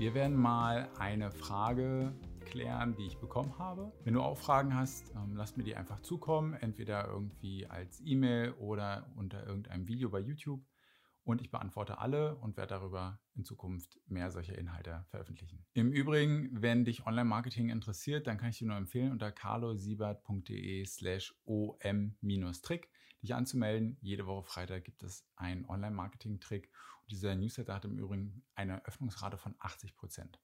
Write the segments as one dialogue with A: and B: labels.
A: Wir werden mal eine Frage klären, die ich bekommen habe. Wenn du auch Fragen hast, ähm, lass mir die einfach zukommen, entweder irgendwie als E-Mail oder unter irgendeinem Video bei YouTube und ich beantworte alle und werde darüber in Zukunft mehr solcher Inhalte veröffentlichen. Im Übrigen, wenn dich Online-Marketing interessiert, dann kann ich dir nur empfehlen, unter carlosiebert.de slash om-trick dich anzumelden. Jede Woche Freitag gibt es einen Online-Marketing-Trick und dieser Newsletter hat im Übrigen eine Öffnungsrate von 80 Prozent.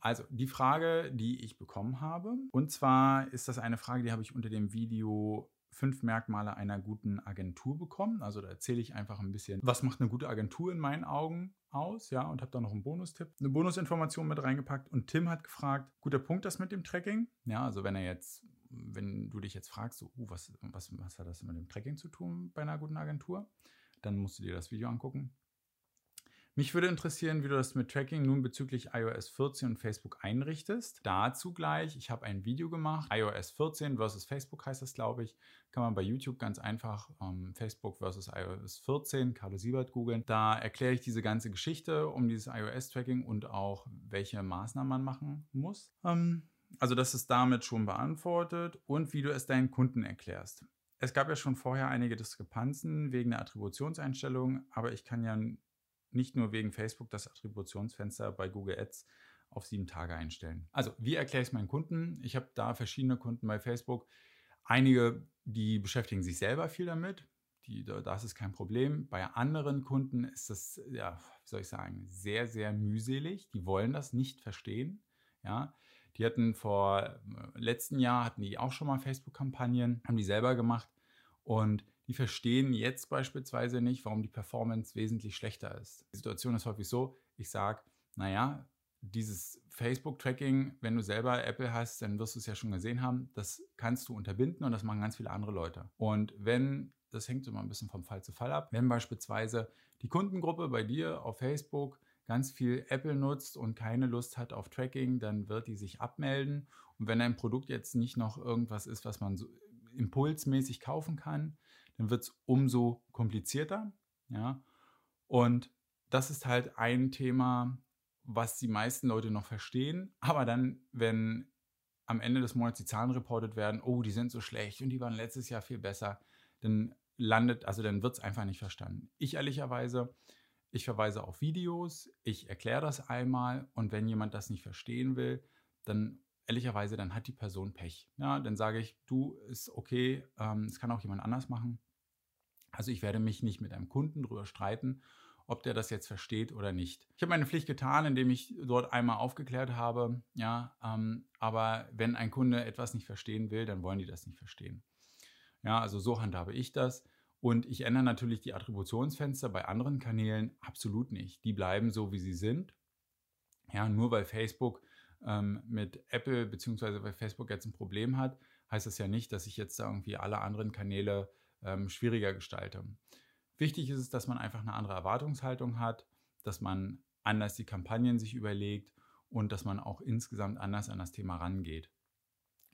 A: Also die Frage, die ich bekommen habe, und zwar ist das eine Frage, die habe ich unter dem Video fünf Merkmale einer guten Agentur bekommen. Also da erzähle ich einfach ein bisschen, was macht eine gute Agentur in meinen Augen aus, ja, und habe da noch einen Bonustipp, eine Bonusinformation mit reingepackt. Und Tim hat gefragt, guter Punkt das mit dem Tracking. Ja, also wenn er jetzt, wenn du dich jetzt fragst, so, uh, was, was, was hat das mit dem Tracking zu tun bei einer guten Agentur, dann musst du dir das Video angucken. Mich würde interessieren, wie du das mit Tracking nun bezüglich iOS 14 und Facebook einrichtest. Dazu gleich, ich habe ein Video gemacht, iOS 14 versus Facebook heißt das, glaube ich. Kann man bei YouTube ganz einfach ähm, Facebook versus iOS 14, Carlo Siebert googeln. Da erkläre ich diese ganze Geschichte um dieses iOS-Tracking und auch, welche Maßnahmen man machen muss. Ähm, also das ist damit schon beantwortet und wie du es deinen Kunden erklärst. Es gab ja schon vorher einige Diskrepanzen wegen der Attributionseinstellung, aber ich kann ja nicht nur wegen Facebook das Attributionsfenster bei Google Ads auf sieben Tage einstellen. Also, wie erkläre ich es meinen Kunden? Ich habe da verschiedene Kunden bei Facebook. Einige, die beschäftigen sich selber viel damit. Die, das ist kein Problem. Bei anderen Kunden ist das, ja, wie soll ich sagen, sehr, sehr mühselig. Die wollen das nicht verstehen. Ja, die hatten vor äh, letzten Jahr hatten die auch schon mal Facebook-Kampagnen, haben die selber gemacht und die verstehen jetzt beispielsweise nicht, warum die Performance wesentlich schlechter ist. Die Situation ist häufig so, ich sage, naja, dieses Facebook-Tracking, wenn du selber Apple hast, dann wirst du es ja schon gesehen haben, das kannst du unterbinden und das machen ganz viele andere Leute. Und wenn, das hängt immer ein bisschen vom Fall zu Fall ab, wenn beispielsweise die Kundengruppe bei dir auf Facebook ganz viel Apple nutzt und keine Lust hat auf Tracking, dann wird die sich abmelden. Und wenn ein Produkt jetzt nicht noch irgendwas ist, was man so impulsmäßig kaufen kann, dann wird es umso komplizierter. Ja? Und das ist halt ein Thema, was die meisten Leute noch verstehen. Aber dann, wenn am Ende des Monats die Zahlen reportet werden, oh, die sind so schlecht und die waren letztes Jahr viel besser, dann landet, also dann wird es einfach nicht verstanden. Ich ehrlicherweise, ich verweise auf Videos, ich erkläre das einmal und wenn jemand das nicht verstehen will, dann ehrlicherweise, dann hat die Person Pech. Ja, dann sage ich, du ist okay, ähm, es kann auch jemand anders machen. Also ich werde mich nicht mit einem Kunden darüber streiten, ob der das jetzt versteht oder nicht. Ich habe meine Pflicht getan, indem ich dort einmal aufgeklärt habe. Ja, ähm, aber wenn ein Kunde etwas nicht verstehen will, dann wollen die das nicht verstehen. Ja, also so handhabe ich das. Und ich ändere natürlich die Attributionsfenster bei anderen Kanälen absolut nicht. Die bleiben so, wie sie sind. Ja, nur weil Facebook ähm, mit Apple bzw. weil Facebook jetzt ein Problem hat, heißt das ja nicht, dass ich jetzt da irgendwie alle anderen Kanäle ähm, schwieriger gestalte. Wichtig ist es, dass man einfach eine andere Erwartungshaltung hat, dass man anders die Kampagnen sich überlegt und dass man auch insgesamt anders an das Thema rangeht.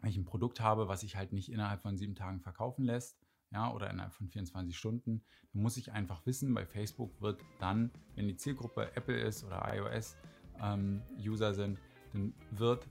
A: Wenn ich ein Produkt habe, was sich halt nicht innerhalb von sieben Tagen verkaufen lässt, ja, oder innerhalb von 24 Stunden, dann muss ich einfach wissen, bei Facebook wird dann, wenn die Zielgruppe Apple ist oder iOS-User ähm, sind, dann wird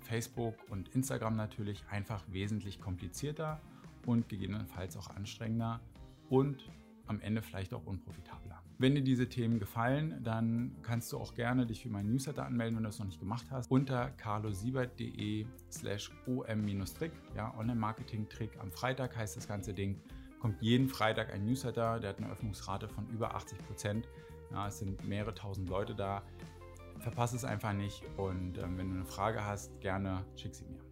A: Facebook und Instagram natürlich einfach wesentlich komplizierter und gegebenenfalls auch anstrengender und am Ende vielleicht auch unprofitabler. Wenn dir diese Themen gefallen, dann kannst du auch gerne dich für meinen Newsletter anmelden, wenn du das noch nicht gemacht hast, unter carlosiebert.de slash om-trick, ja, Online-Marketing-Trick. Am Freitag heißt das ganze Ding, kommt jeden Freitag ein Newsletter, der hat eine Öffnungsrate von über 80 Prozent. Ja, es sind mehrere tausend Leute da. Verpasse es einfach nicht und äh, wenn du eine Frage hast, gerne schick sie mir.